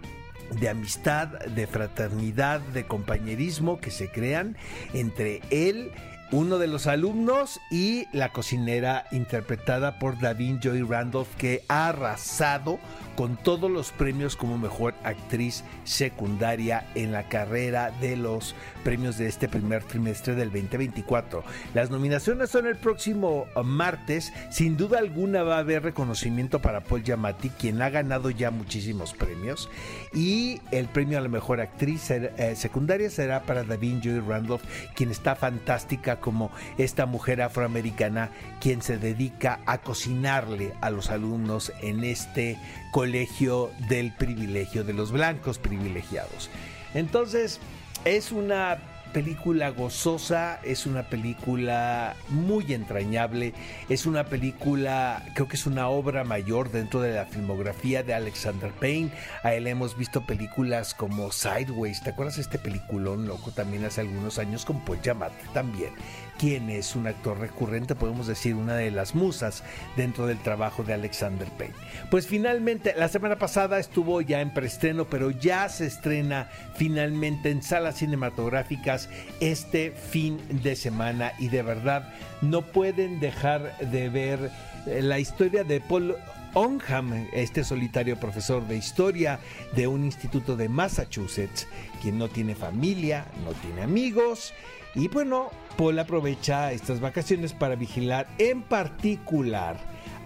de amistad, de fraternidad, de compañerismo que se crean entre él, uno de los alumnos y la cocinera interpretada por David Joy Randolph que ha arrasado con todos los premios como mejor actriz secundaria en la carrera de los premios de este primer trimestre del 2024. Las nominaciones son el próximo martes. Sin duda alguna va a haber reconocimiento para Paul Giamatti, quien ha ganado ya muchísimos premios. Y el premio a la mejor actriz eh, secundaria será para David Joy Randolph, quien está fantástica como esta mujer afroamericana quien se dedica a cocinarle a los alumnos en este colegio del privilegio, de los blancos privilegiados. Entonces, es una película gozosa, es una película muy entrañable, es una película, creo que es una obra mayor dentro de la filmografía de Alexander Payne. A él hemos visto películas como Sideways, ¿te acuerdas de este peliculón loco también hace algunos años con Paul Giamatti también? quien es un actor recurrente, podemos decir una de las musas dentro del trabajo de Alexander Payne. Pues finalmente, la semana pasada estuvo ya en preestreno, pero ya se estrena finalmente en salas cinematográficas este fin de semana y de verdad no pueden dejar de ver eh, la historia de Paul Onham, este solitario profesor de historia de un instituto de Massachusetts, quien no tiene familia, no tiene amigos y bueno, Paul aprovecha estas vacaciones para vigilar en particular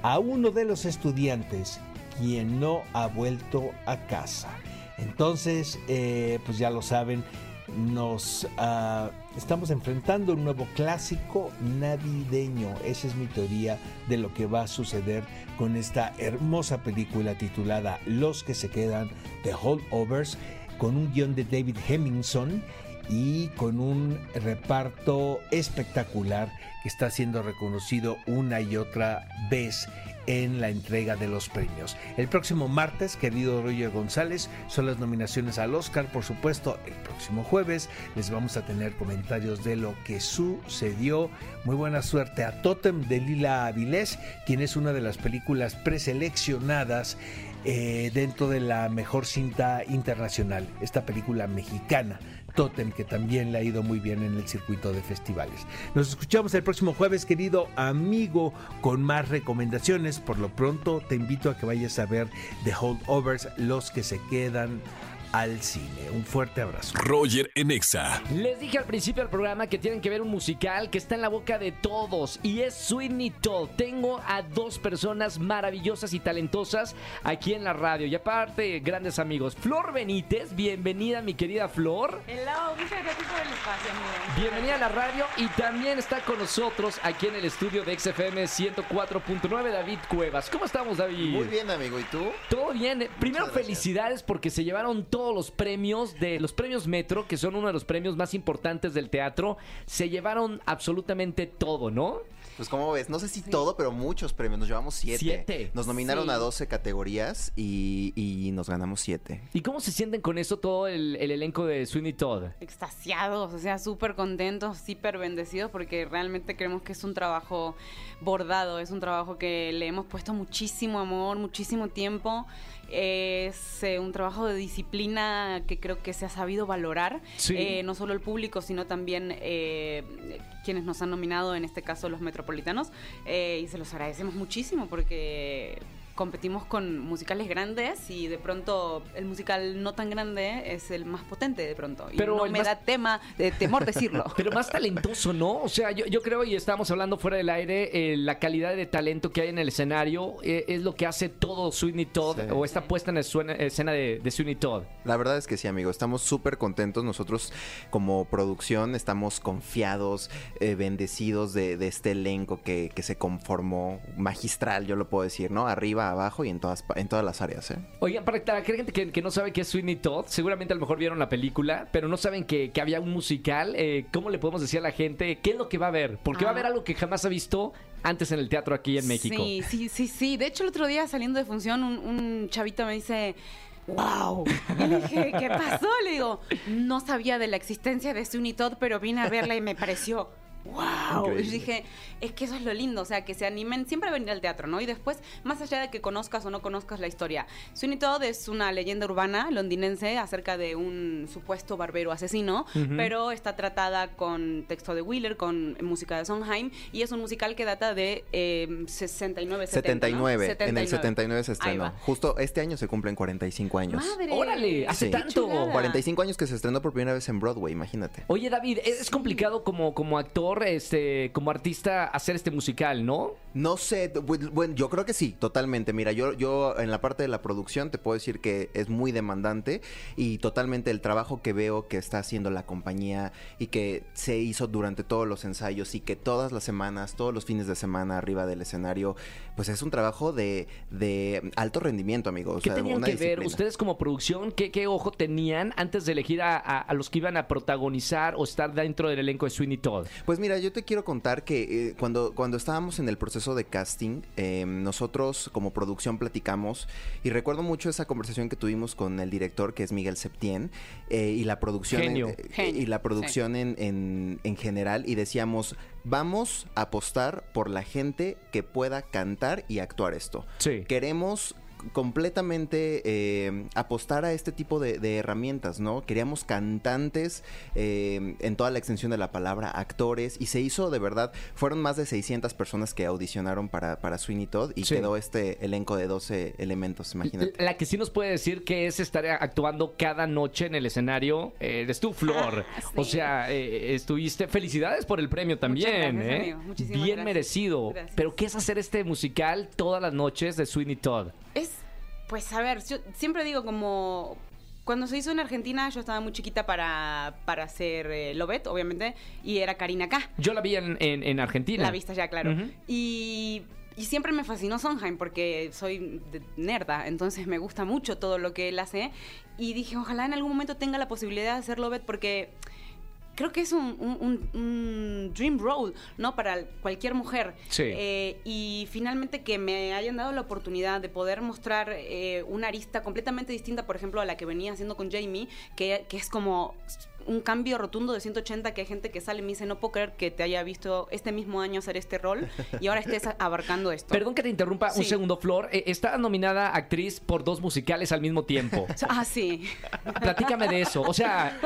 a uno de los estudiantes quien no ha vuelto a casa. Entonces, eh, pues ya lo saben, nos ah, estamos enfrentando un nuevo clásico navideño. Esa es mi teoría de lo que va a suceder con esta hermosa película titulada Los que se quedan de Holdovers, con un guion de David Hemmingson y con un reparto espectacular que está siendo reconocido una y otra vez en la entrega de los premios. El próximo martes, querido Roger González, son las nominaciones al Oscar, por supuesto, el próximo jueves les vamos a tener comentarios de lo que sucedió. Muy buena suerte a Totem de Lila Avilés, quien es una de las películas preseleccionadas eh, dentro de la mejor cinta internacional, esta película mexicana Totem, que también le ha ido muy bien en el circuito de festivales. Nos escuchamos el próximo jueves, querido amigo, con más recomendaciones. Por lo pronto, te invito a que vayas a ver The Holdovers, los que se quedan al cine. Un fuerte abrazo. Roger Enexa. Les dije al principio del programa que tienen que ver un musical que está en la boca de todos y es Sweeney Todd. Tengo a dos personas maravillosas y talentosas aquí en la radio y aparte grandes amigos. Flor Benítez, bienvenida mi querida Flor. Hello, muchas gracias por el espacio, amigo. Bienvenida a la radio y también está con nosotros aquí en el estudio de XFM 104.9 David Cuevas. ¿Cómo estamos David? Muy bien, amigo. ¿Y tú? Todo bien. Primero gracias. felicidades porque se llevaron todos los premios de los premios Metro, que son uno de los premios más importantes del teatro. Se llevaron absolutamente todo, ¿no? Pues como ves, no sé si todo, pero muchos premios. Nos llevamos siete. Siete. Nos nominaron Sí. a 12 categorías y, y nos ganamos siete. ¿Y cómo se sienten con eso todo el, el elenco de Sweeney Todd? Extasiados, o sea, súper contentos, hiper bendecidos, porque realmente creemos que es un trabajo bordado, es un trabajo que le hemos puesto muchísimo amor, muchísimo tiempo. Es eh, un trabajo de disciplina que creo que se ha sabido valorar, Sí. eh, no solo el público, sino también eh, quienes nos han nominado, en este caso los metropolitanos, y se los agradecemos muchísimo porque competimos con musicales grandes y de pronto el musical no tan grande es el más potente de pronto. Y Pero no el me más- da tema de temor decirlo. Pero más talentoso, ¿no? O sea, yo, yo creo, y estábamos hablando fuera del aire, eh, la calidad de talento que hay en el escenario eh, es lo que hace todo Sweeney Todd, Sí. o esta puesta en escena, escena de, de Sweeney Todd. La verdad es que sí, amigo. Estamos súper contentos. Nosotros, como producción, estamos confiados, eh, bendecidos de, de este elenco que, que se conformó magistral, yo lo puedo decir, ¿no? Arriba, abajo y en todas, en todas las áreas, ¿eh? Oigan, para la gente que, que no sabe qué es Sweeney Todd, seguramente a lo mejor vieron la película, pero no saben que, que había un musical. eh, ¿Cómo le podemos decir a la gente qué es lo que va a ver? Porque va a Ah. haber algo que jamás ha visto antes en el teatro aquí en México. Sí, sí, sí, sí. De hecho, el otro día saliendo de función, un, un chavito me dice, wow. Y dije, ¿qué pasó? Le digo, no sabía de la existencia de Sunny Todd, pero vine a verla y me pareció wow. Increíble. Y dije, es que eso es lo lindo, o sea, que se animen siempre a venir al teatro, ¿no? Y después, más allá de que conozcas o no conozcas la historia, Sweeney Todd es una leyenda urbana londinense acerca de un supuesto barbero asesino, pero está tratada con texto de Wheeler, con música de Sondheim, y es un musical que data de eh, 69, 70, ¿no? 79. En el 79 se estrenó. Justo este año se cumplen 45 años. ¡Madre! Órale, hace Sí. tanto. chulada. 45 años que se estrenó por primera vez en Broadway, imagínate. Oye, David, es complicado como, como actor, este, como artista, hacer este musical, ¿no? No sé, bu- bueno, yo creo que sí, totalmente. Mira, yo, yo en la parte de la producción te puedo decir que es muy demandante y totalmente el trabajo que veo que está haciendo la compañía y que se hizo durante todos los ensayos y que todas las semanas, todos los fines de semana arriba del escenario, pues es un trabajo de, de alto rendimiento, amigos. O ¿Qué sea, tenían que ver ustedes como producción? ¿Qué, qué ojo tenían antes de elegir a, a- a los que iban a protagonizar o estar dentro del elenco de Sweeney Todd? Pues mira, yo te quiero contar que eh, cuando, cuando estábamos en el proceso de casting, eh, nosotros como producción platicamos y recuerdo mucho esa conversación que tuvimos con el director, que es Miguel Septién, eh, y la producción, en- Genio. Genio, y la producción en, en- en general, y decíamos, vamos a apostar por la gente que pueda cantar y actuar esto. Sí. Queremos completamente eh, apostar a este tipo de, de herramientas, ¿no? Queríamos cantantes eh, en toda la extensión de la palabra, actores, y se hizo de verdad, fueron más de 600 personas que audicionaron para, para Sweeney Todd y Sí. quedó este elenco de 12 elementos, imagínate. La que sí nos puede decir que es estar actuando cada noche en el escenario eh, eres tú, Flor. Ah, sí. O sea, eh, estuviste. Felicidades por el premio también, gracias, ¿eh? Bien gracias. merecido. Gracias. Pero ¿qué es hacer este musical todas las noches de Sweeney Todd? Es, pues a ver, yo siempre digo como... Cuando se hizo en Argentina, yo estaba muy chiquita para, para hacer eh, Lobet, obviamente, y era Karina acá. Yo la vi en, en- en Argentina. La vista ya, claro. Y, y siempre me fascinó Sondheim porque soy nerda, entonces me gusta mucho todo lo que él hace. Y dije, ojalá en algún momento tenga la posibilidad de hacer Lobet porque creo que es un, un- un- un dream role, ¿no? Para cualquier mujer. Sí. Eh, y finalmente que me hayan dado la oportunidad de poder mostrar eh, una arista completamente distinta, por ejemplo, a la que venía haciendo con Jamie, que, que es como un cambio rotundo de 180 que hay gente que sale y me dice, no puedo creer que te haya visto este mismo año hacer este rol y ahora estés abarcando esto. Perdón que te interrumpa un segundo, Flor. Eh, está nominada actriz por dos musicales al mismo tiempo. Ah, sí. Platícame de eso. O sea,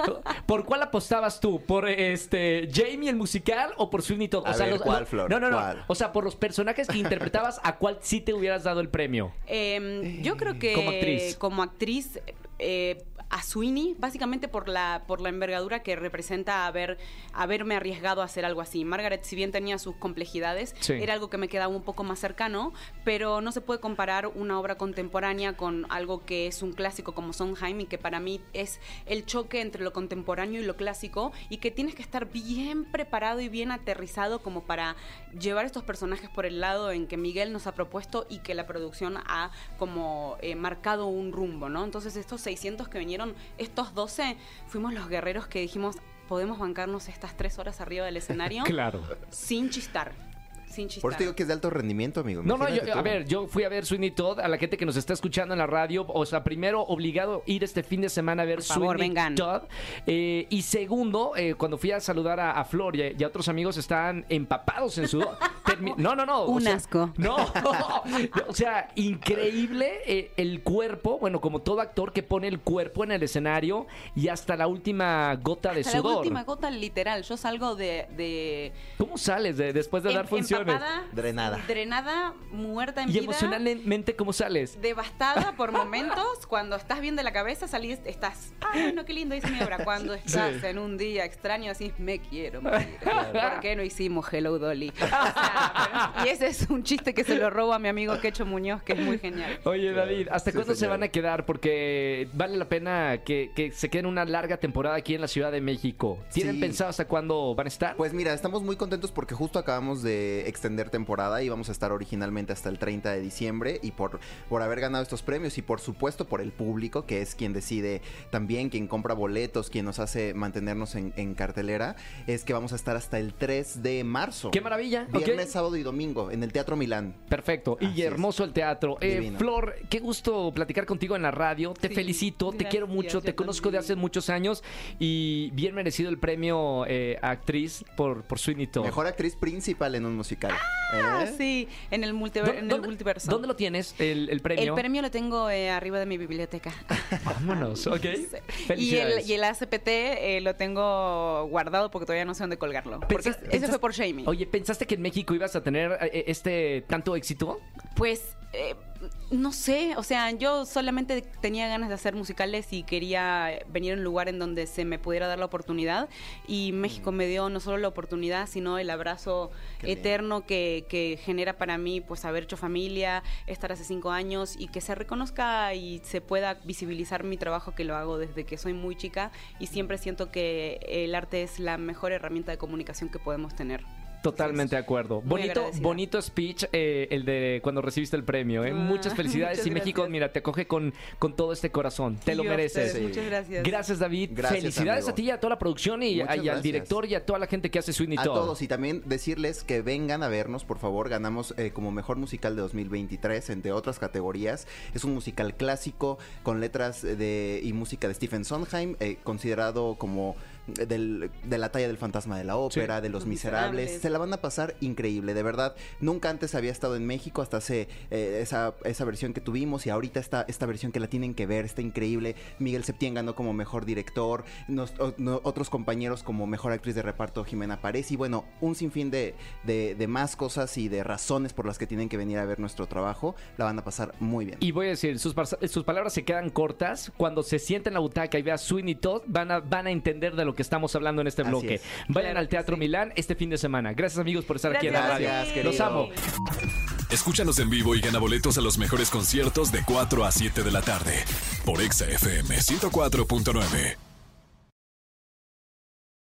¿por cuál apostabas tú? ¿Por este Jamie el musical o por Sweeney Todd? O sea, ver, los- ¿cuál, no, Flor? No, no, no. ¿Cuál? O sea, por los personajes que interpretabas, ¿a cuál sí te hubieras dado el premio? Eh, yo creo que Como actriz. como actriz, eh, a Sweeney, básicamente por la, por la envergadura que representa haber, haberme arriesgado a hacer algo así. Margaret, si bien tenía sus complejidades, Sí. era algo que me quedaba un poco más cercano, pero no se puede comparar una obra contemporánea con algo que es un clásico como Sondheim y que para mí es el choque entre lo contemporáneo y lo clásico y que tienes que estar bien preparado y bien aterrizado como para llevar estos personajes por el lado en que Miguel nos ha propuesto y que la producción ha como eh, marcado un rumbo, ¿no? Entonces estos 600 que vinieron, estos 12, fuimos los guerreros que dijimos, podemos bancarnos estas tres horas arriba del escenario Claro. sin chistar, sin chistar. Por eso te digo que es de alto rendimiento, amigo. No, no, yo- a ver, yo fui a ver Sweeney Todd, a la gente que nos está escuchando en la radio, o sea, primero obligado a ir este fin de semana a ver Por favor, Sweeney vengan. Todd, eh, y segundo, eh, cuando fui a saludar a, a Flor y a, y a otros amigos estaban empapados en sudor. Termi- no, no, no. o Un sea, asco. No, o sea, increíble eh, el cuerpo, bueno, como todo actor que pone el cuerpo en el escenario y hasta la última gota de Hasta la sudor. última gota literal, yo salgo de... de ¿Cómo sales de- después de dar funciones? Empapada, Drenada. Drenada, muerta en Y vida. emocionalmente, ¿cómo sales? devastada por momentos. Cuando estás bien de la cabeza, salís, estás, ay, no, qué lindo hice mi obra. Cuando estás Sí. en un día extraño, decís, me quiero morir. ¿Por qué no hicimos Hello Dolly? O sea, pero- y ese es un chiste que se lo robo a mi amigo Quecho Muñoz, que es muy genial. Oye, David, ¿hasta Sí, cuándo se van a quedar? Porque vale la pena que, que se queden una larga temporada aquí en la Ciudad de México. ¿Tienen Sí. pensado hasta cuándo van a estar? Pues mira, estamos muy contentos porque justo acabamos de extender temporada y vamos a estar originalmente hasta el 30 de diciembre y por, por haber ganado estos premios y por supuesto por el público que es quien decide también, quien compra boletos, quien nos hace mantenernos en, en cartelera, es que vamos a estar hasta el 3 de marzo. ¡Qué maravilla! Viernes sábado y domingo en el Teatro Milán. Perfecto. y es. hermoso el teatro. Eh. Flor, qué gusto platicar contigo en la radio. Te Sí, felicito, te quiero mucho, te conozco de hace muchos años y bien merecido el premio eh, a actriz por, por Sweeney Todd. Mejor actriz principal en un musical. Ah, ¿Eh? sí, en el, multiver- ¿Dó- en el dónde- multiverso. ¿Dónde lo tienes, el, el premio? El premio lo tengo eh, arriba de mi biblioteca. Vámonos, ok. Sí. Y el, Felicidades. y el ACPT eh, lo tengo guardado porque todavía no sé dónde colgarlo. Porque ese fue por Jamie. Oye, ¿pensaste que en México ibas a tener este tanto éxito? Pues eh, no sé, o sea, yo solamente tenía ganas de hacer musicales y quería venir a un lugar en donde se me pudiera dar la oportunidad. Y México me dio no solo la oportunidad, sino el abrazo Qué eterno que, que genera para mí pues haber hecho familia, estar hace cinco años y que se reconozca y se pueda visibilizar mi trabajo que lo hago desde que soy muy chica. Y siempre siento que el arte es la mejor herramienta de comunicación que podemos tener. Totalmente de acuerdo. muy Bonito, agradecida. bonito speech eh, el de cuando recibiste el premio. ¿eh? Ah, muchas felicidades muchas y México, gracias. mira, te acoge con, con todo este corazón. Te lo Y a mereces. ustedes, Muchas gracias. Gracias, David. Gracias, Felicidades amigo. a ti y a toda la producción y, al director y a toda la gente que hace Sweeney A Todd. todos y también decirles que vengan a vernos, por favor. Ganamos eh, como mejor musical de 2023, entre otras categorías. Es un musical clásico con letras de y música de Stephen Sondheim, eh, considerado como del- de la talla del fantasma de la ópera, de los Los miserables. Miserables. Se la van a pasar increíble, de verdad. Nunca antes había estado en México hasta hace eh, esa, esa versión que tuvimos y ahorita está esta versión que la tienen que ver, está increíble. Miguel Septién ganó como mejor director, nos- o- no- otros compañeros como mejor actriz de reparto Jimena Párez y bueno, un sinfín de, de, de más cosas y de razones por las que tienen que venir a ver nuestro trabajo. La van a pasar muy bien. Y voy a decir, sus, sus palabras se quedan cortas. Cuando se sienta en la butaca y vea Sweeney Todd, van a, van a entender de lo que estamos hablando en este Así bloque. es. Vayan Claro al Teatro sí. Milán este fin de semana. Gracias amigos por estar aquí en la radio. Gracias, Los amo. Escúchanos en vivo y gana boletos a los mejores conciertos de 4 a 7 de la tarde por Exa FM 104.9.